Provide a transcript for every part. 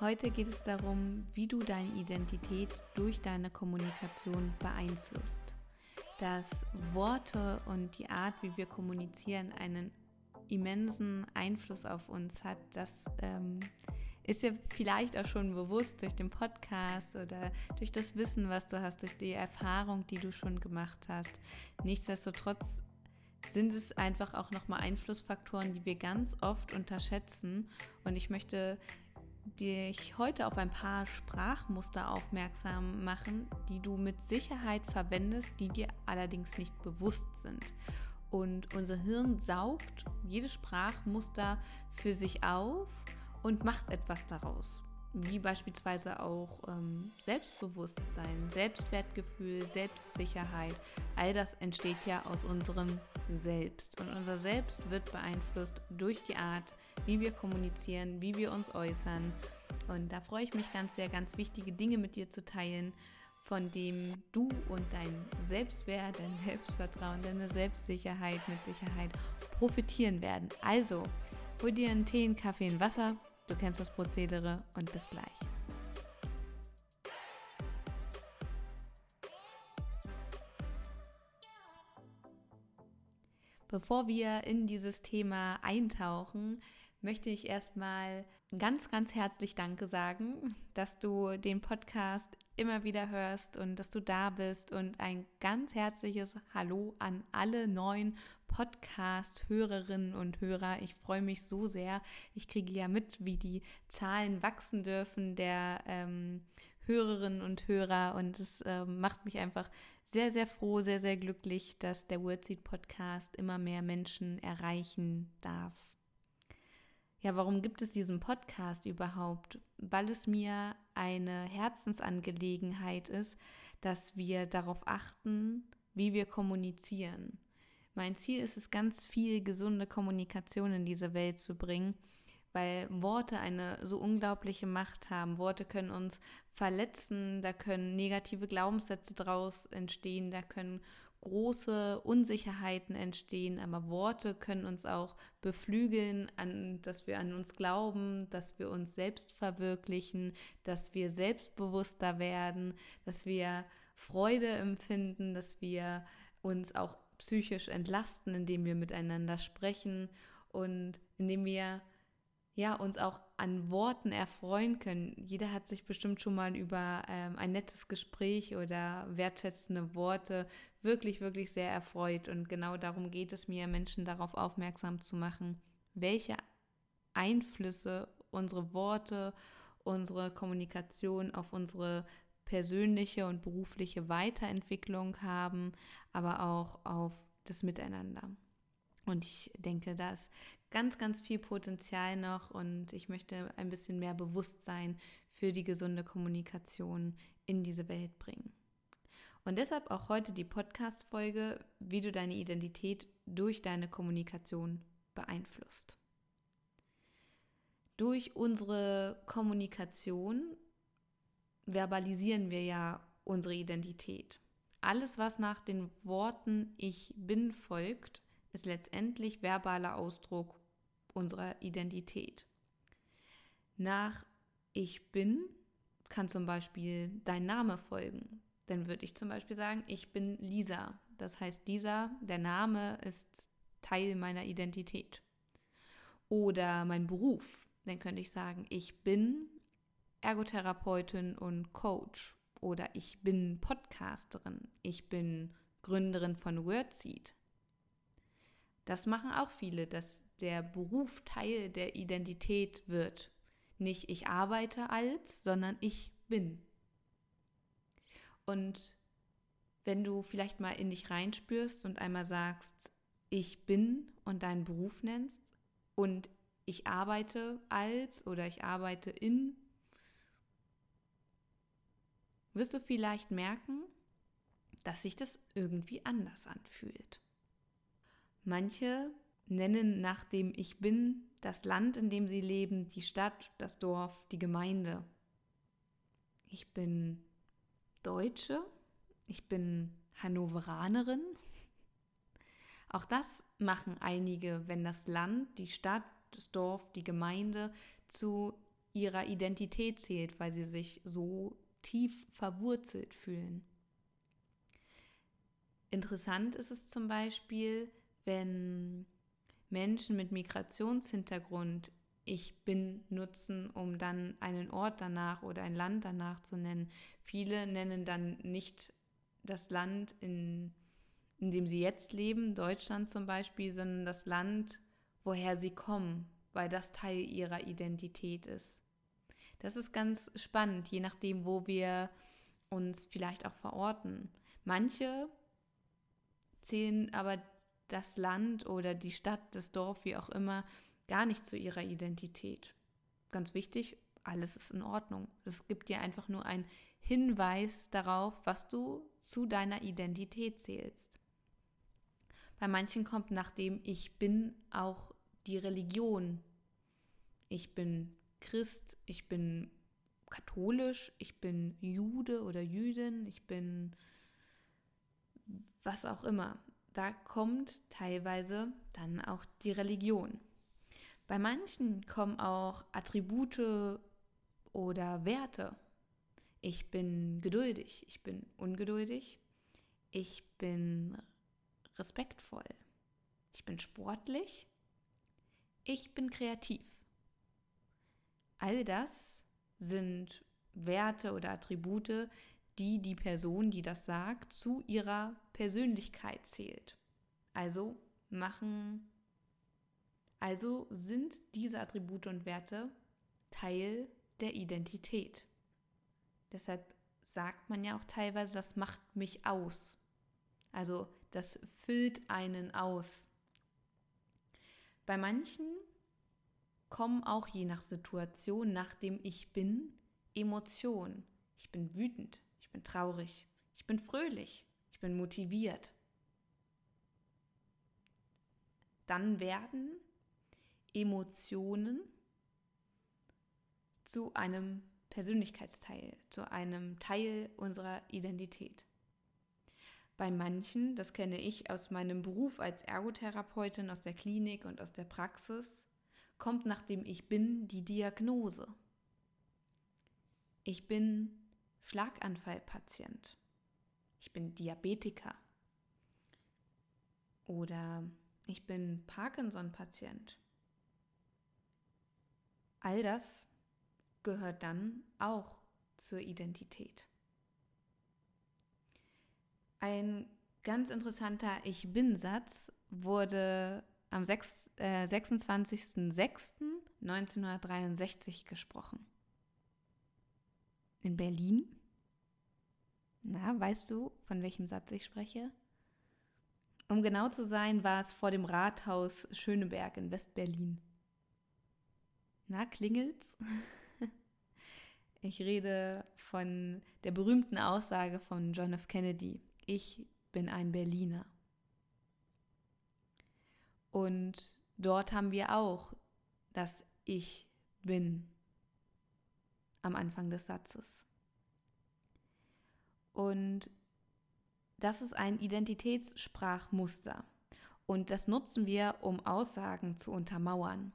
Heute geht es darum, wie du deine Identität durch deine Kommunikation beeinflusst. Dass Worte und die Art, wie wir kommunizieren, einen immensen Einfluss auf uns hat, das ähm, ist dir vielleicht auch schon bewusst durch den Podcast oder durch das Wissen, was du hast, durch die Erfahrung, die du schon gemacht hast. Nichtsdestotrotz sind es einfach auch nochmal Einflussfaktoren, die wir ganz oft unterschätzen. Und ich möchte dich heute auf ein paar Sprachmuster aufmerksam machen, die du mit Sicherheit verwendest, die dir allerdings nicht bewusst sind. Und unser Hirn saugt jedes Sprachmuster für sich auf und macht etwas daraus. Wie beispielsweise auch ähm, Selbstbewusstsein, Selbstwertgefühl, Selbstsicherheit. All das entsteht ja aus unserem Selbst. Und unser Selbst wird beeinflusst durch die Art, wie wir kommunizieren, wie wir uns äußern. Und da freue ich mich ganz sehr, ganz wichtige Dinge mit dir zu teilen, von dem du und dein Selbstwert, dein Selbstvertrauen, deine Selbstsicherheit mit Sicherheit profitieren werden. Also, hol dir einen Tee, einen Kaffee, ein Wasser. Du kennst das Prozedere und bis gleich. Bevor wir in dieses Thema eintauchen, möchte ich erstmal ganz, ganz herzlich Danke sagen, dass du den Podcast immer wieder hörst und dass du da bist und ein ganz herzliches Hallo an alle neuen Podcast-Hörerinnen und Hörer. Ich freue mich so sehr. Ich kriege ja mit, wie die Zahlen wachsen dürfen der ähm, Hörerinnen und Hörer und es äh, macht mich einfach sehr, sehr froh, sehr, sehr glücklich, dass der Wordseed Podcast immer mehr Menschen erreichen darf ja, warum gibt es diesen Podcast überhaupt? Weil es mir eine Herzensangelegenheit ist, dass wir darauf achten, wie wir kommunizieren. Mein Ziel ist es, ganz viel gesunde Kommunikation in diese Welt zu bringen, weil Worte eine so unglaubliche Macht haben. Worte können uns verletzen, da können negative Glaubenssätze draus entstehen, da können große Unsicherheiten entstehen, aber Worte können uns auch beflügeln, an, dass wir an uns glauben, dass wir uns selbst verwirklichen, dass wir selbstbewusster werden, dass wir Freude empfinden, dass wir uns auch psychisch entlasten, indem wir miteinander sprechen und indem wir ja, uns auch an Worten erfreuen können. Jeder hat sich bestimmt schon mal über ähm, ein nettes Gespräch oder wertschätzende Worte wirklich, wirklich sehr erfreut. Und genau darum geht es mir, Menschen darauf aufmerksam zu machen, welche Einflüsse unsere Worte, unsere Kommunikation auf unsere persönliche und berufliche Weiterentwicklung haben, aber auch auf das Miteinander. Und ich denke, da ist ganz, ganz viel Potenzial noch und ich möchte ein bisschen mehr Bewusstsein für die gesunde Kommunikation in diese Welt bringen. Und deshalb auch heute die Podcast-Folge, wie du deine Identität durch deine Kommunikation beeinflusst. Durch unsere Kommunikation verbalisieren wir ja unsere Identität. Alles, was nach den Worten Ich bin folgt, ist letztendlich verbaler Ausdruck unserer Identität. Nach Ich bin kann zum Beispiel dein Name folgen. Dann würde ich zum Beispiel sagen, ich bin Lisa. Das heißt, Lisa, der Name ist Teil meiner Identität. Oder mein Beruf. Dann könnte ich sagen, ich bin Ergotherapeutin und Coach. Oder ich bin Podcasterin. Ich bin Gründerin von Wordseed. Das machen auch viele, dass der Beruf Teil der Identität wird. Nicht ich arbeite als, sondern ich bin. Und wenn du vielleicht mal in dich reinspürst und einmal sagst, ich bin und deinen Beruf nennst und ich arbeite als oder ich arbeite in, wirst du vielleicht merken, dass sich das irgendwie anders anfühlt. Manche nennen nach dem Ich bin das Land, in dem sie leben, die Stadt, das Dorf, die Gemeinde. Ich bin Deutsche, ich bin Hannoveranerin. Auch das machen einige, wenn das Land, die Stadt, das Dorf, die Gemeinde zu ihrer Identität zählt, weil sie sich so tief verwurzelt fühlen. Interessant ist es zum Beispiel, wenn Menschen mit Migrationshintergrund ich bin nutzen, um dann einen Ort danach oder ein Land danach zu nennen. Viele nennen dann nicht das Land, in, in dem sie jetzt leben, Deutschland zum Beispiel, sondern das Land, woher sie kommen, weil das Teil ihrer Identität ist. Das ist ganz spannend, je nachdem, wo wir uns vielleicht auch verorten. Manche zählen aber das Land oder die Stadt, das Dorf, wie auch immer, gar nicht zu ihrer Identität. Ganz wichtig, alles ist in Ordnung. Es gibt dir einfach nur einen Hinweis darauf, was du zu deiner Identität zählst. Bei manchen kommt nach dem Ich bin auch die Religion. Ich bin Christ, ich bin katholisch, ich bin Jude oder Jüdin, ich bin was auch immer. Da kommt teilweise dann auch die Religion. Bei manchen kommen auch Attribute oder Werte. Ich bin geduldig, ich bin ungeduldig, ich bin respektvoll, ich bin sportlich, ich bin kreativ. All das sind Werte oder Attribute, die die Person, die das sagt, zu ihrer Persönlichkeit zählt. Also machen also sind diese Attribute und Werte Teil der Identität. Deshalb sagt man ja auch teilweise, das macht mich aus. Also das füllt einen aus. Bei manchen kommen auch je nach Situation, nach dem ich bin, Emotionen. Ich bin wütend, bin traurig, ich bin fröhlich, ich bin motiviert. Dann werden Emotionen zu einem Persönlichkeitsteil, zu einem Teil unserer Identität. Bei manchen, das kenne ich aus meinem Beruf als Ergotherapeutin aus der Klinik und aus der Praxis, kommt nach dem Ich bin die Diagnose. Ich bin Schlaganfallpatient. Ich bin Diabetiker. Oder ich bin Parkinson-Patient. All das gehört dann auch zur Identität. Ein ganz interessanter Ich bin-Satz wurde am 26.06.1963 äh, gesprochen. In Berlin. Na, weißt du, von welchem Satz ich spreche? Um genau zu sein, war es vor dem Rathaus Schöneberg in Westberlin. Na, klingelt's? Ich rede von der berühmten Aussage von John F. Kennedy. Ich bin ein Berliner. Und dort haben wir auch das Ich bin am Anfang des Satzes. Und das ist ein Identitätssprachmuster. Und das nutzen wir, um Aussagen zu untermauern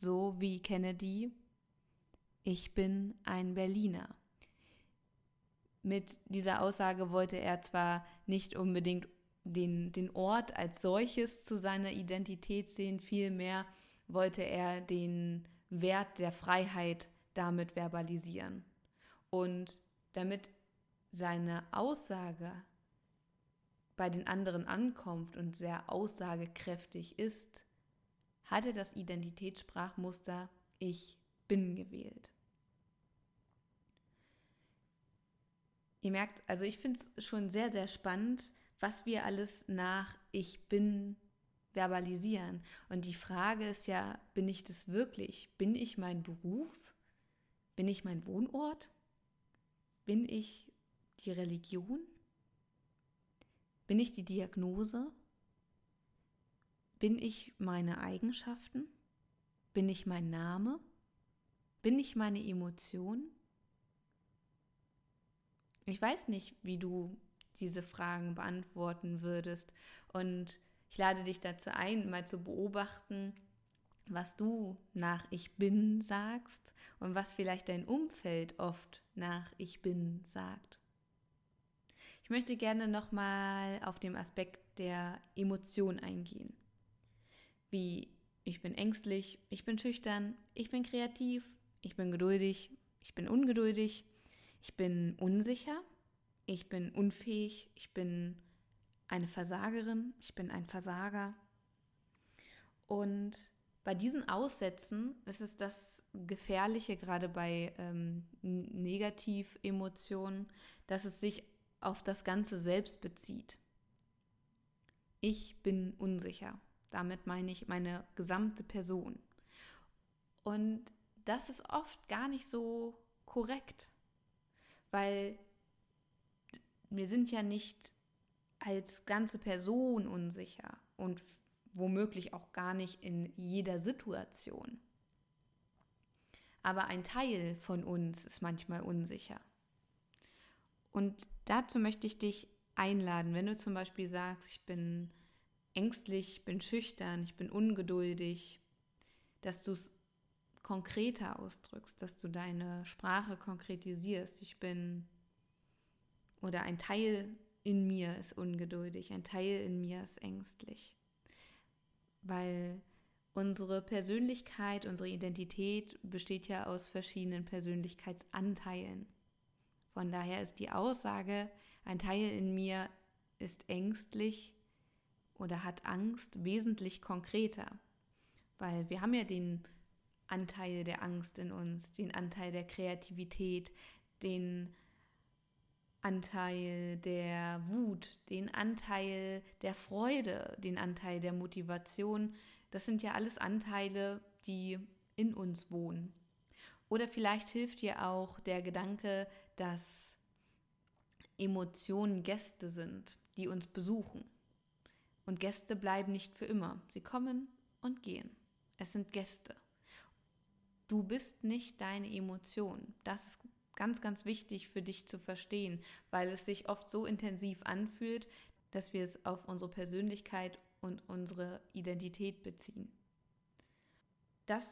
so wie Kennedy, ich bin ein Berliner. Mit dieser Aussage wollte er zwar nicht unbedingt den, den Ort als solches zu seiner Identität sehen, vielmehr wollte er den Wert der Freiheit damit verbalisieren. Und damit seine Aussage bei den anderen ankommt und sehr aussagekräftig ist, hatte das Identitätssprachmuster Ich bin gewählt. Ihr merkt, also ich finde es schon sehr, sehr spannend, was wir alles nach Ich bin verbalisieren. Und die Frage ist ja, bin ich das wirklich? Bin ich mein Beruf? Bin ich mein Wohnort? Bin ich die Religion? Bin ich die Diagnose? Bin ich meine Eigenschaften? Bin ich mein Name? Bin ich meine Emotion? Ich weiß nicht, wie du diese Fragen beantworten würdest. Und ich lade dich dazu ein, mal zu beobachten, was du nach Ich bin sagst und was vielleicht dein Umfeld oft nach Ich bin sagt. Ich möchte gerne nochmal auf den Aspekt der Emotion eingehen. Wie ich bin ängstlich, ich bin schüchtern, ich bin kreativ, ich bin geduldig, ich bin ungeduldig, ich bin unsicher, ich bin unfähig, ich bin eine Versagerin, ich bin ein Versager. Und bei diesen Aussätzen ist es das Gefährliche, gerade bei ähm, Negativemotionen, dass es sich auf das Ganze selbst bezieht. Ich bin unsicher. Damit meine ich meine gesamte Person. Und das ist oft gar nicht so korrekt, weil wir sind ja nicht als ganze Person unsicher und womöglich auch gar nicht in jeder Situation. Aber ein Teil von uns ist manchmal unsicher. Und dazu möchte ich dich einladen, wenn du zum Beispiel sagst, ich bin ängstlich, ich bin schüchtern, ich bin ungeduldig, dass du es konkreter ausdrückst, dass du deine Sprache konkretisierst. Ich bin oder ein Teil in mir ist ungeduldig, ein Teil in mir ist ängstlich. Weil unsere Persönlichkeit, unsere Identität besteht ja aus verschiedenen Persönlichkeitsanteilen. Von daher ist die Aussage, ein Teil in mir ist ängstlich oder hat Angst, wesentlich konkreter. Weil wir haben ja den Anteil der Angst in uns, den Anteil der Kreativität, den Anteil der Wut, den Anteil der Freude, den Anteil der Motivation. Das sind ja alles Anteile, die in uns wohnen. Oder vielleicht hilft dir auch der Gedanke, dass Emotionen Gäste sind, die uns besuchen. Und Gäste bleiben nicht für immer. Sie kommen und gehen. Es sind Gäste. Du bist nicht deine Emotion. Das ist ganz, ganz wichtig für dich zu verstehen, weil es sich oft so intensiv anfühlt, dass wir es auf unsere Persönlichkeit und unsere Identität beziehen. Das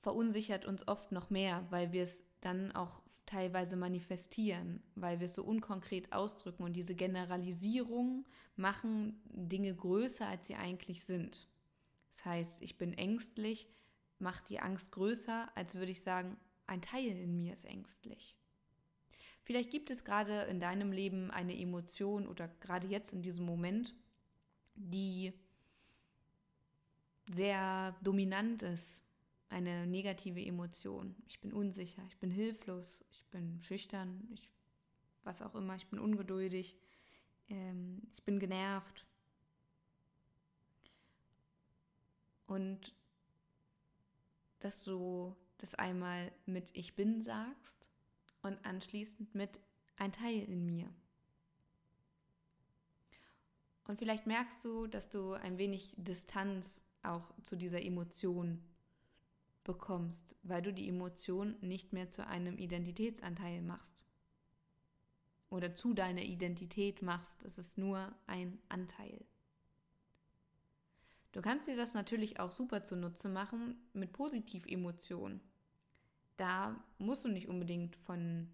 verunsichert uns oft noch mehr, weil wir es dann auch teilweise manifestieren, weil wir es so unkonkret ausdrücken und diese Generalisierungen machen Dinge größer, als sie eigentlich sind. Das heißt, ich bin ängstlich, macht die Angst größer, als würde ich sagen, ein Teil in mir ist ängstlich. Vielleicht gibt es gerade in deinem Leben eine Emotion oder gerade jetzt in diesem Moment, die sehr dominant ist, eine negative Emotion. Ich bin unsicher, ich bin hilflos, ich bin schüchtern, ich, was auch immer, ich bin ungeduldig, ähm, ich bin genervt. Und dass du das einmal mit Ich bin sagst und anschließend mit ein Teil in mir. Und vielleicht merkst du, dass du ein wenig Distanz auch zu dieser Emotion bekommst, weil du die Emotion nicht mehr zu einem Identitätsanteil machst oder zu deiner Identität machst. Es ist nur ein Anteil. Du kannst dir das natürlich auch super zunutze machen mit Positivemotionen. Da musst du nicht unbedingt von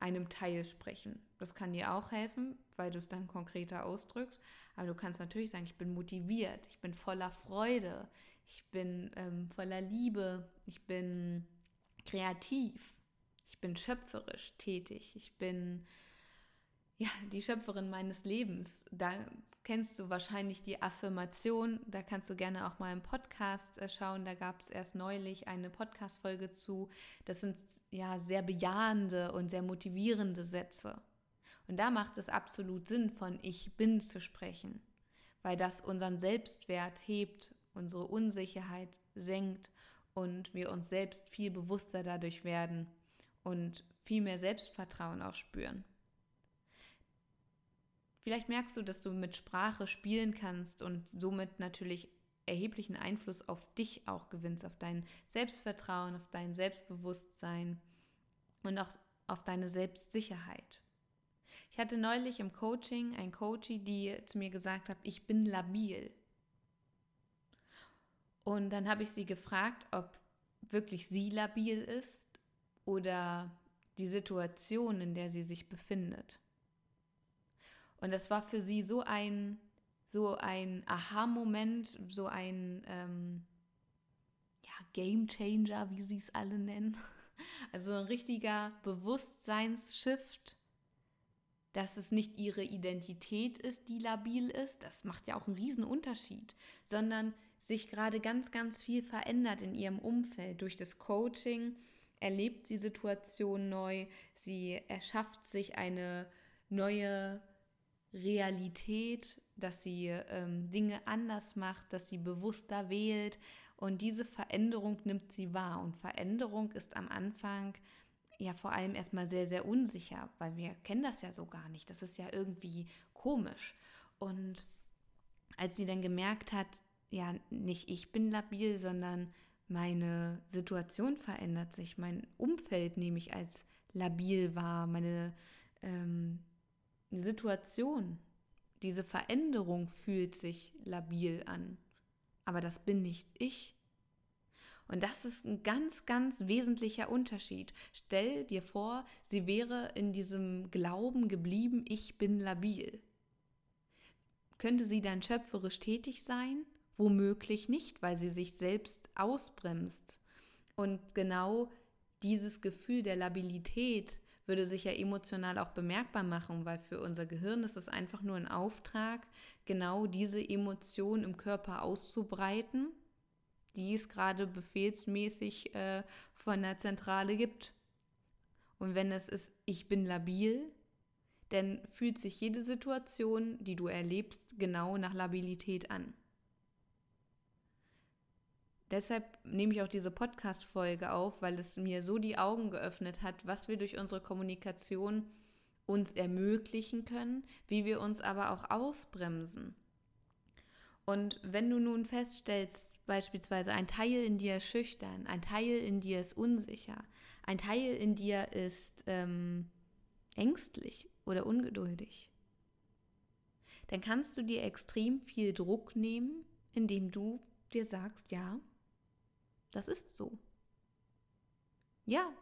einem Teil sprechen. Das kann dir auch helfen, weil du es dann konkreter ausdrückst. Aber du kannst natürlich sagen, ich bin motiviert, ich bin voller Freude, ich bin ähm, voller Liebe, ich bin kreativ, ich bin schöpferisch tätig, ich bin ja die Schöpferin meines Lebens. Da kennst du wahrscheinlich die Affirmation. Da kannst du gerne auch mal im Podcast äh, schauen. Da gab es erst neulich eine Podcast-Folge zu. Das sind ja sehr bejahende und sehr motivierende Sätze. Und da macht es absolut Sinn, von Ich bin zu sprechen, weil das unseren Selbstwert hebt unsere Unsicherheit senkt und wir uns selbst viel bewusster dadurch werden und viel mehr Selbstvertrauen auch spüren. Vielleicht merkst du, dass du mit Sprache spielen kannst und somit natürlich erheblichen Einfluss auf dich auch gewinnst, auf dein Selbstvertrauen, auf dein Selbstbewusstsein und auch auf deine Selbstsicherheit. Ich hatte neulich im Coaching ein Coachie, die zu mir gesagt hat, ich bin labil. Und dann habe ich sie gefragt, ob wirklich sie labil ist oder die Situation, in der sie sich befindet. Und das war für sie so ein, so ein Aha-Moment, so ein ähm, ja, Game Changer, wie sie es alle nennen. Also ein richtiger Bewusstseinsshift, dass es nicht ihre Identität ist, die labil ist. Das macht ja auch einen riesen Unterschied, sondern sich gerade ganz, ganz viel verändert in ihrem Umfeld. Durch das Coaching erlebt sie Situation neu, sie erschafft sich eine neue Realität, dass sie ähm, Dinge anders macht, dass sie bewusster wählt und diese Veränderung nimmt sie wahr. Und Veränderung ist am Anfang ja vor allem erstmal sehr, sehr unsicher, weil wir kennen das ja so gar nicht. Das ist ja irgendwie komisch. Und als sie dann gemerkt hat, ja, nicht ich bin labil, sondern meine Situation verändert sich, mein Umfeld nehme ich als labil wahr, meine ähm, Situation, diese Veränderung fühlt sich labil an. Aber das bin nicht ich. Und das ist ein ganz, ganz wesentlicher Unterschied. Stell dir vor, sie wäre in diesem Glauben geblieben, ich bin labil. Könnte sie dann schöpferisch tätig sein? Womöglich nicht, weil sie sich selbst ausbremst. Und genau dieses Gefühl der Labilität würde sich ja emotional auch bemerkbar machen, weil für unser Gehirn ist es einfach nur ein Auftrag, genau diese Emotion im Körper auszubreiten, die es gerade befehlsmäßig äh, von der Zentrale gibt. Und wenn es ist, ich bin labil, dann fühlt sich jede Situation, die du erlebst, genau nach Labilität an. Deshalb nehme ich auch diese Podcast-Folge auf, weil es mir so die Augen geöffnet hat, was wir durch unsere Kommunikation uns ermöglichen können, wie wir uns aber auch ausbremsen. Und wenn du nun feststellst, beispielsweise ein Teil in dir ist schüchtern, ein Teil in dir ist unsicher, ein Teil in dir ist ähm, ängstlich oder ungeduldig, dann kannst du dir extrem viel Druck nehmen, indem du dir sagst, ja, das ist so. Ja,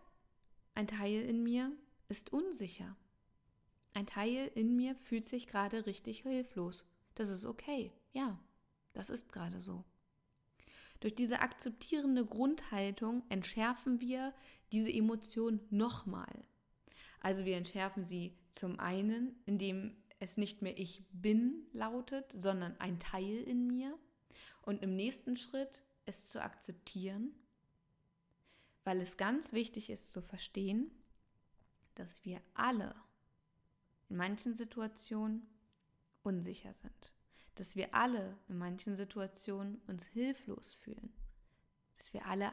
ein Teil in mir ist unsicher. Ein Teil in mir fühlt sich gerade richtig hilflos. Das ist okay. Ja, das ist gerade so. Durch diese akzeptierende Grundhaltung entschärfen wir diese Emotion nochmal. Also wir entschärfen sie zum einen, indem es nicht mehr ich bin lautet, sondern ein Teil in mir. Und im nächsten Schritt es zu akzeptieren, weil es ganz wichtig ist zu verstehen, dass wir alle in manchen Situationen unsicher sind, dass wir alle in manchen Situationen uns hilflos fühlen, dass wir alle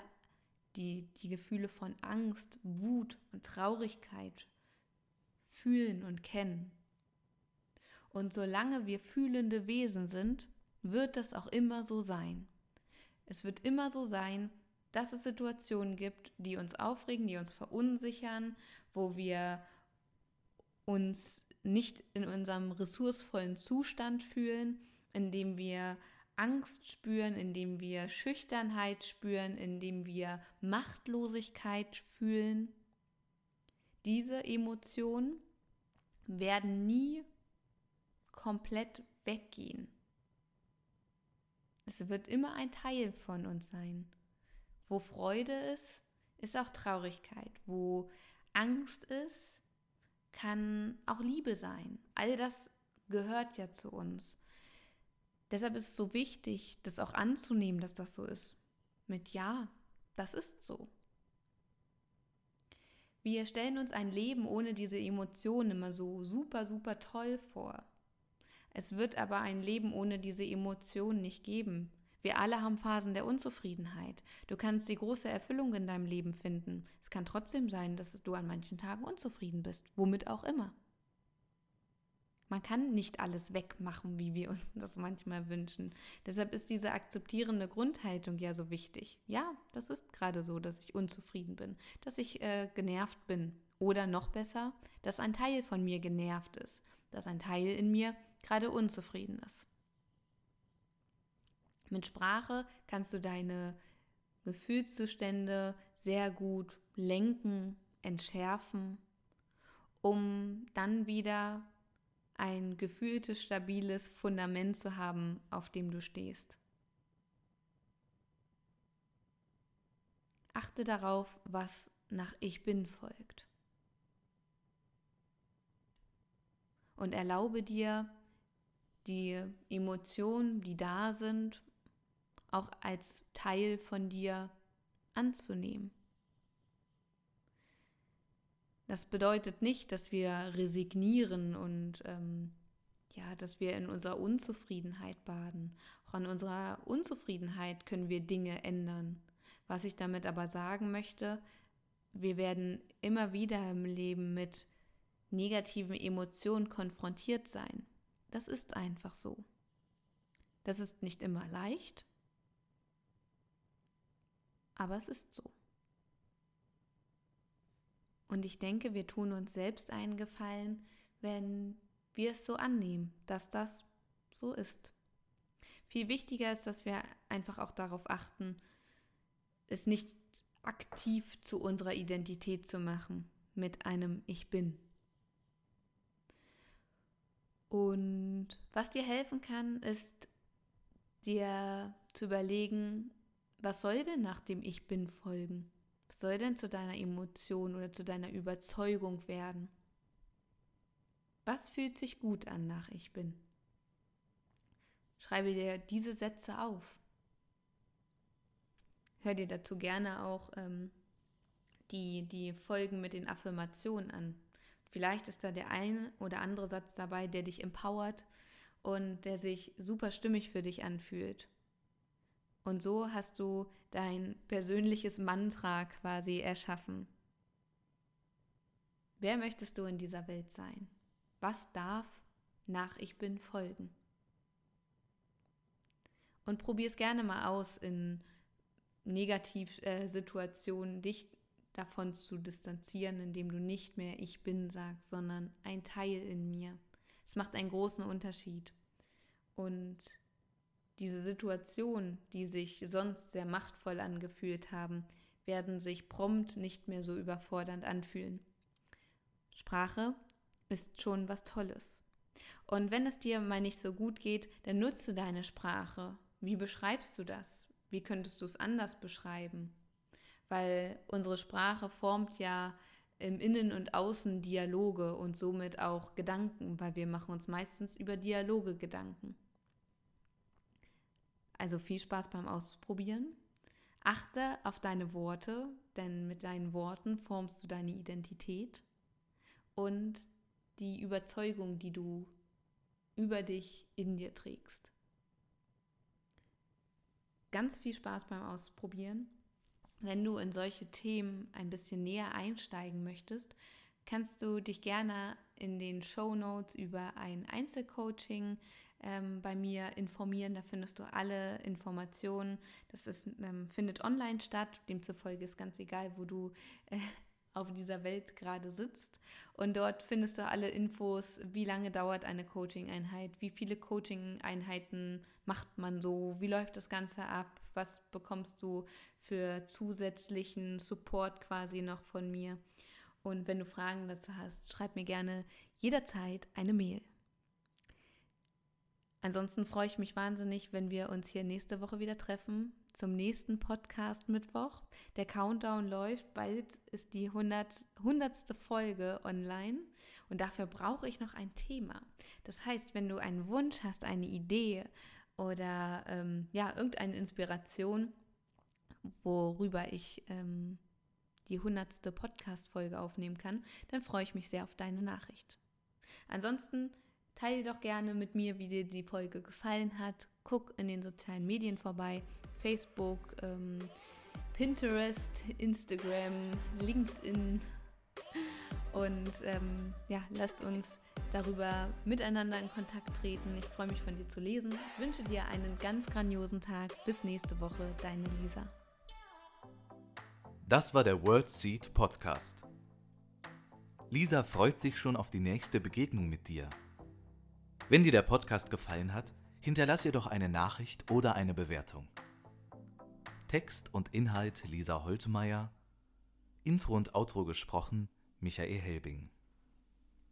die, die Gefühle von Angst, Wut und Traurigkeit fühlen und kennen. Und solange wir fühlende Wesen sind, wird das auch immer so sein. Es wird immer so sein, dass es Situationen gibt, die uns aufregen, die uns verunsichern, wo wir uns nicht in unserem ressourcevollen Zustand fühlen, indem wir Angst spüren, indem wir Schüchternheit spüren, indem wir Machtlosigkeit fühlen. Diese Emotionen werden nie komplett weggehen. Es wird immer ein Teil von uns sein. Wo Freude ist, ist auch Traurigkeit. Wo Angst ist, kann auch Liebe sein. All das gehört ja zu uns. Deshalb ist es so wichtig, das auch anzunehmen, dass das so ist. Mit Ja, das ist so. Wir stellen uns ein Leben ohne diese Emotionen immer so super, super toll vor. Es wird aber ein Leben ohne diese Emotionen nicht geben. Wir alle haben Phasen der Unzufriedenheit. Du kannst die große Erfüllung in deinem Leben finden. Es kann trotzdem sein, dass du an manchen Tagen unzufrieden bist, womit auch immer. Man kann nicht alles wegmachen, wie wir uns das manchmal wünschen. Deshalb ist diese akzeptierende Grundhaltung ja so wichtig. Ja, das ist gerade so, dass ich unzufrieden bin, dass ich äh, genervt bin. Oder noch besser, dass ein Teil von mir genervt ist, dass ein Teil in mir gerade unzufrieden ist. Mit Sprache kannst du deine Gefühlszustände sehr gut lenken, entschärfen, um dann wieder ein gefühltes, stabiles Fundament zu haben, auf dem du stehst. Achte darauf, was nach Ich bin folgt. Und erlaube dir, die Emotionen, die da sind, auch als Teil von dir anzunehmen. Das bedeutet nicht, dass wir resignieren und ähm, ja, dass wir in unserer Unzufriedenheit baden. Auch an unserer Unzufriedenheit können wir Dinge ändern. Was ich damit aber sagen möchte, wir werden immer wieder im Leben mit negativen Emotionen konfrontiert sein. Das ist einfach so. Das ist nicht immer leicht, aber es ist so. Und ich denke, wir tun uns selbst einen Gefallen, wenn wir es so annehmen, dass das so ist. Viel wichtiger ist, dass wir einfach auch darauf achten, es nicht aktiv zu unserer Identität zu machen mit einem Ich bin. Und was dir helfen kann, ist dir zu überlegen, was soll denn nach dem Ich bin folgen? Was soll denn zu deiner Emotion oder zu deiner Überzeugung werden? Was fühlt sich gut an nach Ich bin? Schreibe dir diese Sätze auf. Hör dir dazu gerne auch ähm, die, die Folgen mit den Affirmationen an. Vielleicht ist da der ein oder andere Satz dabei, der dich empowert und der sich super stimmig für dich anfühlt. Und so hast du dein persönliches Mantra quasi erschaffen. Wer möchtest du in dieser Welt sein? Was darf nach Ich bin folgen? Und probier es gerne mal aus, in Negativsituationen dich davon zu distanzieren, indem du nicht mehr Ich bin sagst, sondern ein Teil in mir. Es macht einen großen Unterschied. Und diese Situationen, die sich sonst sehr machtvoll angefühlt haben, werden sich prompt nicht mehr so überfordernd anfühlen. Sprache ist schon was Tolles. Und wenn es dir mal nicht so gut geht, dann nutze deine Sprache. Wie beschreibst du das? Wie könntest du es anders beschreiben? Weil unsere Sprache formt ja im Innen und Außen Dialoge und somit auch Gedanken, weil wir machen uns meistens über Dialoge Gedanken. Also viel Spaß beim Ausprobieren. Achte auf deine Worte, denn mit deinen Worten formst du deine Identität und die Überzeugung, die du über dich in dir trägst. Ganz viel Spaß beim Ausprobieren. Wenn du in solche Themen ein bisschen näher einsteigen möchtest, kannst du dich gerne in den Show Notes über ein Einzelcoaching ähm, bei mir informieren. Da findest du alle Informationen. Das ist, ähm, findet online statt. Demzufolge ist ganz egal, wo du äh, auf dieser Welt gerade sitzt. Und dort findest du alle Infos, wie lange dauert eine Coaching-Einheit, wie viele Coaching-Einheiten macht man so, wie läuft das Ganze ab, was bekommst du für zusätzlichen Support quasi noch von mir. Und wenn du Fragen dazu hast, schreib mir gerne jederzeit eine Mail. Ansonsten freue ich mich wahnsinnig, wenn wir uns hier nächste Woche wieder treffen zum nächsten Podcast Mittwoch. Der Countdown läuft, bald ist die 100, 100. Folge online und dafür brauche ich noch ein Thema. Das heißt, wenn du einen Wunsch hast, eine Idee oder ähm, ja, irgendeine Inspiration, worüber ich ähm, die 100. Podcast-Folge aufnehmen kann, dann freue ich mich sehr auf deine Nachricht. Ansonsten Teile doch gerne mit mir, wie dir die Folge gefallen hat. Guck in den sozialen Medien vorbei. Facebook, ähm, Pinterest, Instagram, LinkedIn. Und ähm, ja, lasst uns darüber miteinander in Kontakt treten. Ich freue mich von dir zu lesen. Ich wünsche dir einen ganz grandiosen Tag. Bis nächste Woche, deine Lisa. Das war der World Seed Podcast. Lisa freut sich schon auf die nächste Begegnung mit dir. Wenn dir der Podcast gefallen hat, hinterlass ihr doch eine Nachricht oder eine Bewertung. Text und Inhalt Lisa Holtmeier, Intro und Outro gesprochen Michael Helbing.